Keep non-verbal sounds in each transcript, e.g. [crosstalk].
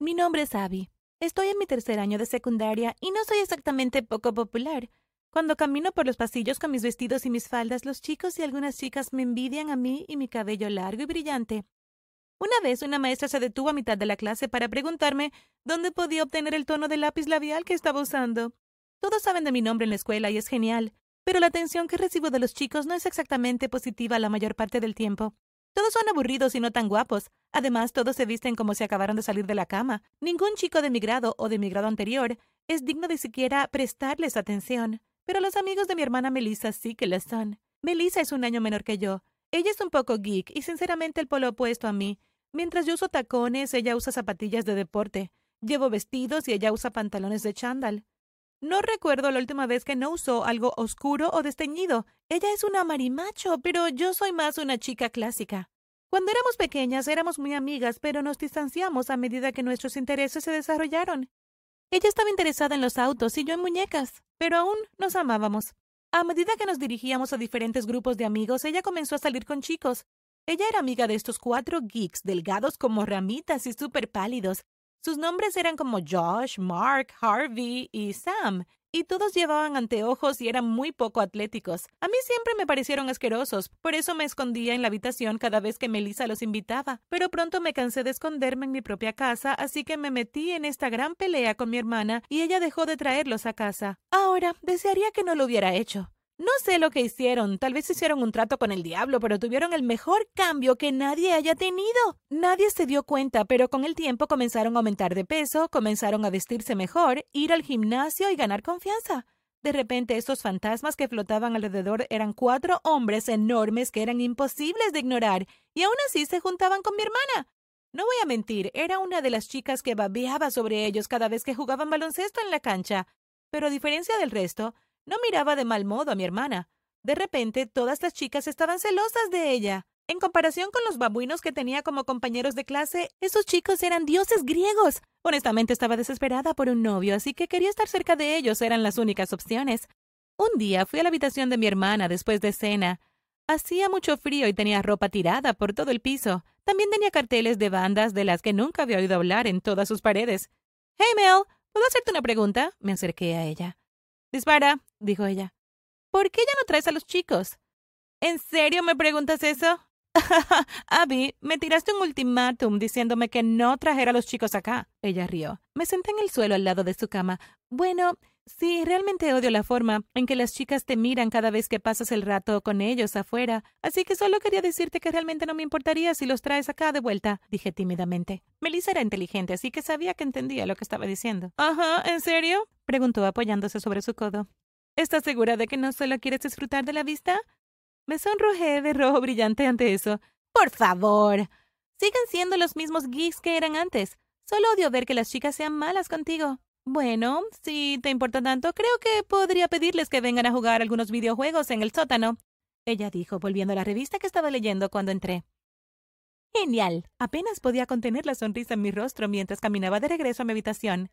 Mi nombre es Abby. Estoy en mi tercer año de secundaria y no soy exactamente poco popular. Cuando camino por los pasillos con mis vestidos y mis faldas, los chicos y algunas chicas me envidian a mí y mi cabello largo y brillante. Una vez una maestra se detuvo a mitad de la clase para preguntarme dónde podía obtener el tono de lápiz labial que estaba usando. Todos saben de mi nombre en la escuela y es genial, pero la atención que recibo de los chicos no es exactamente positiva la mayor parte del tiempo. Todos son aburridos y no tan guapos. Además, todos se visten como si acabaran de salir de la cama. Ningún chico de mi grado o de mi grado anterior es digno de siquiera prestarles atención. Pero los amigos de mi hermana Melissa sí que lo son. Melissa es un año menor que yo. Ella es un poco geek y sinceramente el polo opuesto a mí. Mientras yo uso tacones, ella usa zapatillas de deporte. Llevo vestidos y ella usa pantalones de chándal. No recuerdo la última vez que no usó algo oscuro o desteñido. Ella es una marimacho, pero yo soy más una chica clásica. Cuando éramos pequeñas éramos muy amigas, pero nos distanciamos a medida que nuestros intereses se desarrollaron. Ella estaba interesada en los autos y yo en muñecas, pero aún nos amábamos. A medida que nos dirigíamos a diferentes grupos de amigos, ella comenzó a salir con chicos. Ella era amiga de estos cuatro geeks delgados como ramitas y súper pálidos, sus nombres eran como Josh, Mark, Harvey y Sam, y todos llevaban anteojos y eran muy poco atléticos. A mí siempre me parecieron asquerosos, por eso me escondía en la habitación cada vez que Melissa los invitaba. Pero pronto me cansé de esconderme en mi propia casa, así que me metí en esta gran pelea con mi hermana y ella dejó de traerlos a casa. Ahora, desearía que no lo hubiera hecho. No sé lo que hicieron, tal vez hicieron un trato con el diablo, pero tuvieron el mejor cambio que nadie haya tenido. Nadie se dio cuenta, pero con el tiempo comenzaron a aumentar de peso, comenzaron a vestirse mejor, ir al gimnasio y ganar confianza. De repente estos fantasmas que flotaban alrededor eran cuatro hombres enormes que eran imposibles de ignorar, y aún así se juntaban con mi hermana. No voy a mentir, era una de las chicas que babeaba sobre ellos cada vez que jugaban baloncesto en la cancha. Pero a diferencia del resto, no miraba de mal modo a mi hermana. De repente, todas las chicas estaban celosas de ella. En comparación con los babuinos que tenía como compañeros de clase, esos chicos eran dioses griegos. Honestamente estaba desesperada por un novio, así que quería estar cerca de ellos, eran las únicas opciones. Un día fui a la habitación de mi hermana después de cena. Hacía mucho frío y tenía ropa tirada por todo el piso. También tenía carteles de bandas de las que nunca había oído hablar en todas sus paredes. Hey, Mel, ¿puedo hacerte una pregunta? Me acerqué a ella. Dispara, dijo ella. ¿Por qué ya no traes a los chicos? ¿En serio me preguntas eso? [laughs] Abby, me tiraste un ultimátum diciéndome que no trajera a los chicos acá. Ella rió. Me senté en el suelo al lado de su cama. Bueno, sí, realmente odio la forma en que las chicas te miran cada vez que pasas el rato con ellos afuera, así que solo quería decirte que realmente no me importaría si los traes acá de vuelta, dije tímidamente. Melissa era inteligente, así que sabía que entendía lo que estaba diciendo. Ajá, ¿en serio? preguntó apoyándose sobre su codo. ¿Estás segura de que no solo quieres disfrutar de la vista? Me sonrojé de rojo brillante ante eso. Por favor. Siguen siendo los mismos geeks que eran antes. Solo odio ver que las chicas sean malas contigo. Bueno, si te importa tanto, creo que podría pedirles que vengan a jugar algunos videojuegos en el sótano. Ella dijo, volviendo a la revista que estaba leyendo cuando entré. Genial. Apenas podía contener la sonrisa en mi rostro mientras caminaba de regreso a mi habitación.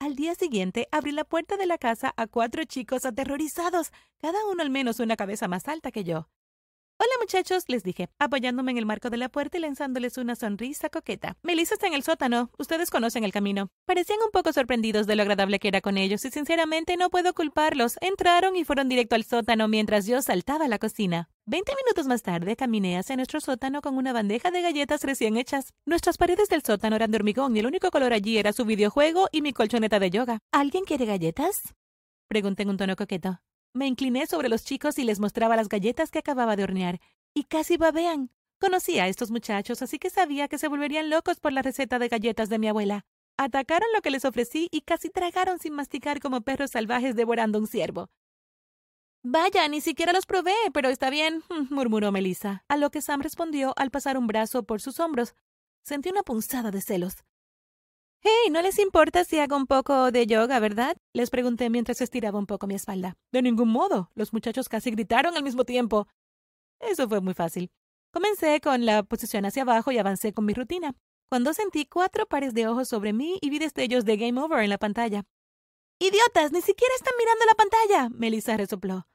Al día siguiente abrí la puerta de la casa a cuatro chicos aterrorizados, cada uno al menos una cabeza más alta que yo. Hola muchachos, les dije, apoyándome en el marco de la puerta y lanzándoles una sonrisa coqueta. Melissa está en el sótano, ustedes conocen el camino. Parecían un poco sorprendidos de lo agradable que era con ellos y sinceramente no puedo culparlos. Entraron y fueron directo al sótano mientras yo saltaba a la cocina. Veinte minutos más tarde caminé hacia nuestro sótano con una bandeja de galletas recién hechas. Nuestras paredes del sótano eran de hormigón y el único color allí era su videojuego y mi colchoneta de yoga. ¿Alguien quiere galletas? Pregunté en un tono coqueto. Me incliné sobre los chicos y les mostraba las galletas que acababa de hornear. Y casi babean. Conocía a estos muchachos, así que sabía que se volverían locos por la receta de galletas de mi abuela. Atacaron lo que les ofrecí y casi tragaron sin masticar como perros salvajes devorando un ciervo. Vaya, ni siquiera los probé, pero está bien, [laughs] murmuró Melissa, a lo que Sam respondió al pasar un brazo por sus hombros. Sentí una punzada de celos. Hey, ¿no les importa si hago un poco de yoga, verdad? Les pregunté mientras estiraba un poco mi espalda. De ningún modo. Los muchachos casi gritaron al mismo tiempo. Eso fue muy fácil. Comencé con la posición hacia abajo y avancé con mi rutina. Cuando sentí cuatro pares de ojos sobre mí y vi destellos de Game Over en la pantalla. ¡Idiotas! ¡Ni siquiera están mirando la pantalla! Melissa resopló.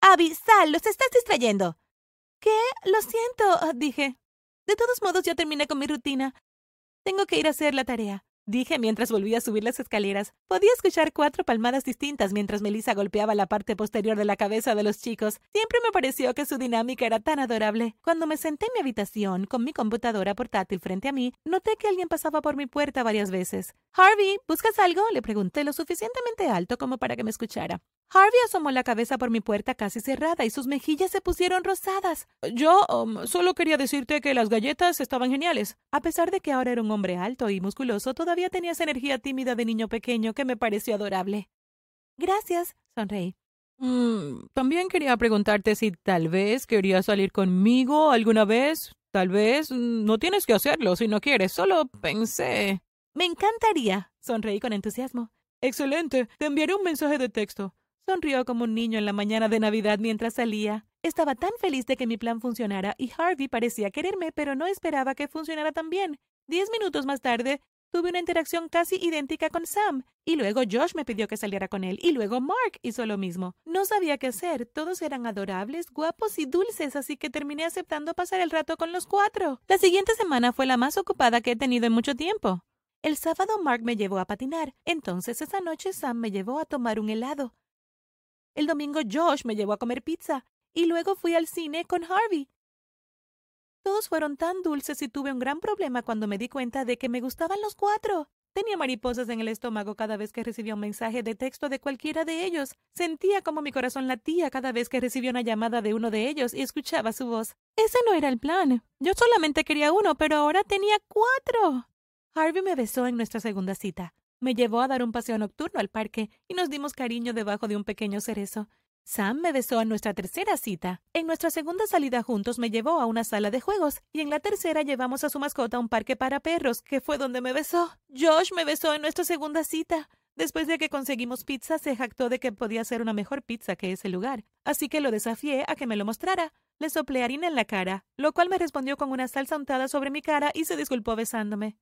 Abby, sal, los estás distrayendo. ¿Qué? Lo siento, dije. De todos modos, ya terminé con mi rutina. Tengo que ir a hacer la tarea. Dije mientras volvía a subir las escaleras. Podía escuchar cuatro palmadas distintas mientras Melissa golpeaba la parte posterior de la cabeza de los chicos. Siempre me pareció que su dinámica era tan adorable. Cuando me senté en mi habitación, con mi computadora portátil frente a mí, noté que alguien pasaba por mi puerta varias veces. Harvey, ¿buscas algo? Le pregunté lo suficientemente alto como para que me escuchara. Harvey asomó la cabeza por mi puerta casi cerrada y sus mejillas se pusieron rosadas. Yo um, solo quería decirte que las galletas estaban geniales. A pesar de que ahora era un hombre alto y musculoso, todavía tenía esa energía tímida de niño pequeño que me pareció adorable. Gracias, sonreí. Mm, también quería preguntarte si tal vez querías salir conmigo alguna vez. Tal vez no tienes que hacerlo si no quieres, solo pensé. Me encantaría, sonreí con entusiasmo. Excelente, te enviaré un mensaje de texto. Sonrió como un niño en la mañana de Navidad mientras salía. Estaba tan feliz de que mi plan funcionara y Harvey parecía quererme, pero no esperaba que funcionara tan bien. Diez minutos más tarde, tuve una interacción casi idéntica con Sam, y luego Josh me pidió que saliera con él, y luego Mark hizo lo mismo. No sabía qué hacer, todos eran adorables, guapos y dulces, así que terminé aceptando pasar el rato con los cuatro. La siguiente semana fue la más ocupada que he tenido en mucho tiempo. El sábado Mark me llevó a patinar, entonces esa noche Sam me llevó a tomar un helado. El domingo Josh me llevó a comer pizza y luego fui al cine con Harvey. Todos fueron tan dulces y tuve un gran problema cuando me di cuenta de que me gustaban los cuatro. Tenía mariposas en el estómago cada vez que recibía un mensaje de texto de cualquiera de ellos. Sentía como mi corazón latía cada vez que recibía una llamada de uno de ellos y escuchaba su voz. Ese no era el plan. Yo solamente quería uno, pero ahora tenía cuatro. Harvey me besó en nuestra segunda cita. Me llevó a dar un paseo nocturno al parque y nos dimos cariño debajo de un pequeño cerezo. Sam me besó en nuestra tercera cita. En nuestra segunda salida juntos me llevó a una sala de juegos y en la tercera llevamos a su mascota a un parque para perros, que fue donde me besó. Josh me besó en nuestra segunda cita. Después de que conseguimos pizza, se jactó de que podía ser una mejor pizza que ese lugar, así que lo desafié a que me lo mostrara. Le soplé harina en la cara, lo cual me respondió con una salsa untada sobre mi cara y se disculpó besándome.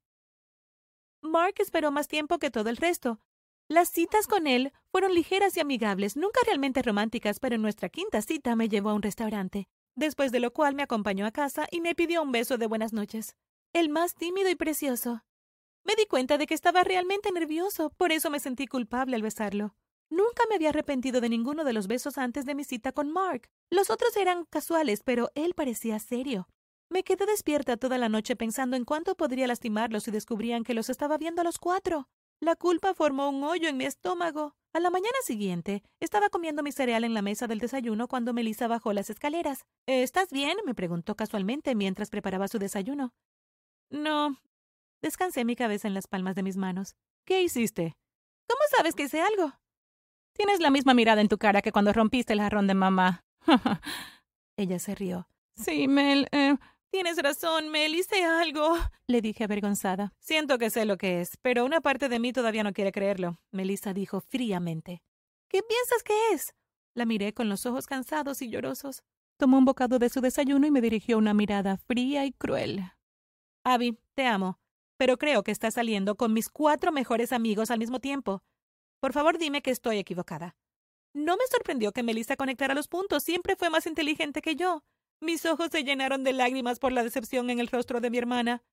Mark esperó más tiempo que todo el resto. Las citas con él fueron ligeras y amigables, nunca realmente románticas, pero en nuestra quinta cita me llevó a un restaurante, después de lo cual me acompañó a casa y me pidió un beso de buenas noches. El más tímido y precioso. Me di cuenta de que estaba realmente nervioso, por eso me sentí culpable al besarlo. Nunca me había arrepentido de ninguno de los besos antes de mi cita con Mark. Los otros eran casuales, pero él parecía serio. Me quedé despierta toda la noche pensando en cuánto podría lastimarlos si descubrían que los estaba viendo a los cuatro. La culpa formó un hoyo en mi estómago. A la mañana siguiente, estaba comiendo mi cereal en la mesa del desayuno cuando Melissa bajó las escaleras. ¿Estás bien? me preguntó casualmente mientras preparaba su desayuno. No. Descansé mi cabeza en las palmas de mis manos. ¿Qué hiciste? ¿Cómo sabes que hice algo? Tienes la misma mirada en tu cara que cuando rompiste el jarrón de mamá. [laughs] Ella se rió. Sí, Mel. Eh, Tienes razón, Mel, algo, [laughs] le dije avergonzada. Siento que sé lo que es, pero una parte de mí todavía no quiere creerlo, Melissa dijo fríamente. ¿Qué piensas que es? La miré con los ojos cansados y llorosos. Tomó un bocado de su desayuno y me dirigió una mirada fría y cruel. Abby, te amo, pero creo que estás saliendo con mis cuatro mejores amigos al mismo tiempo. Por favor, dime que estoy equivocada. No me sorprendió que Melissa conectara los puntos. Siempre fue más inteligente que yo. Mis ojos se llenaron de lágrimas por la decepción en el rostro de mi hermana.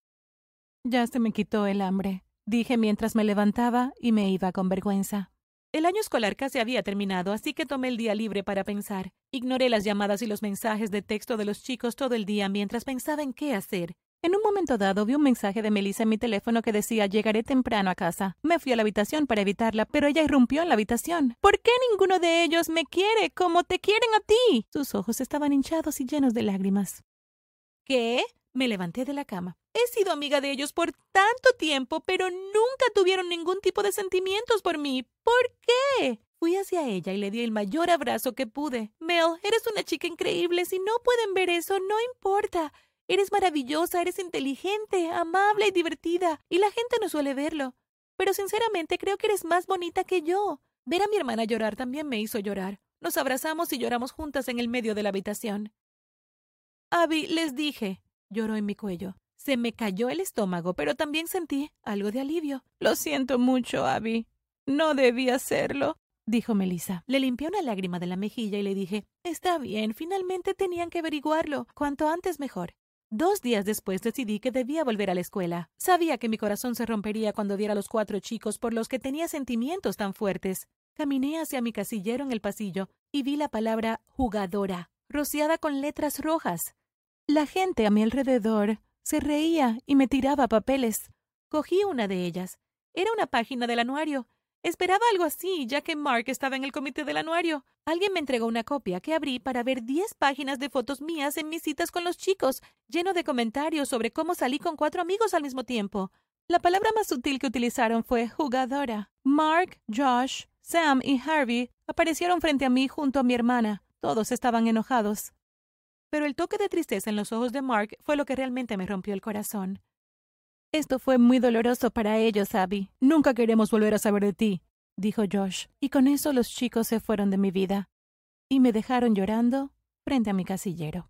Ya se me quitó el hambre, dije mientras me levantaba y me iba con vergüenza. El año escolar casi había terminado, así que tomé el día libre para pensar. Ignoré las llamadas y los mensajes de texto de los chicos todo el día mientras pensaba en qué hacer. En un momento dado vi un mensaje de Melissa en mi teléfono que decía llegaré temprano a casa. Me fui a la habitación para evitarla, pero ella irrumpió en la habitación. ¿Por qué ninguno de ellos me quiere como te quieren a ti? Sus ojos estaban hinchados y llenos de lágrimas. ¿Qué? Me levanté de la cama. He sido amiga de ellos por tanto tiempo, pero nunca tuvieron ningún tipo de sentimientos por mí. ¿Por qué? Fui hacia ella y le di el mayor abrazo que pude. Mel, eres una chica increíble. Si no pueden ver eso, no importa. Eres maravillosa, eres inteligente, amable y divertida, y la gente no suele verlo. Pero sinceramente creo que eres más bonita que yo. Ver a mi hermana llorar también me hizo llorar. Nos abrazamos y lloramos juntas en el medio de la habitación. Abby, les dije, lloró en mi cuello. Se me cayó el estómago, pero también sentí algo de alivio. Lo siento mucho, Abby. No debí hacerlo, dijo Melissa. Le limpié una lágrima de la mejilla y le dije, Está bien, finalmente tenían que averiguarlo. Cuanto antes mejor. Dos días después decidí que debía volver a la escuela. Sabía que mi corazón se rompería cuando viera a los cuatro chicos por los que tenía sentimientos tan fuertes. Caminé hacia mi casillero en el pasillo y vi la palabra jugadora, rociada con letras rojas. La gente a mi alrededor se reía y me tiraba papeles. Cogí una de ellas. Era una página del anuario. Esperaba algo así, ya que Mark estaba en el comité del anuario. Alguien me entregó una copia que abrí para ver diez páginas de fotos mías en mis citas con los chicos, lleno de comentarios sobre cómo salí con cuatro amigos al mismo tiempo. La palabra más sutil que utilizaron fue jugadora. Mark, Josh, Sam y Harvey aparecieron frente a mí junto a mi hermana. Todos estaban enojados. Pero el toque de tristeza en los ojos de Mark fue lo que realmente me rompió el corazón. Esto fue muy doloroso para ellos, Abby. Nunca queremos volver a saber de ti, dijo Josh. Y con eso los chicos se fueron de mi vida y me dejaron llorando frente a mi casillero.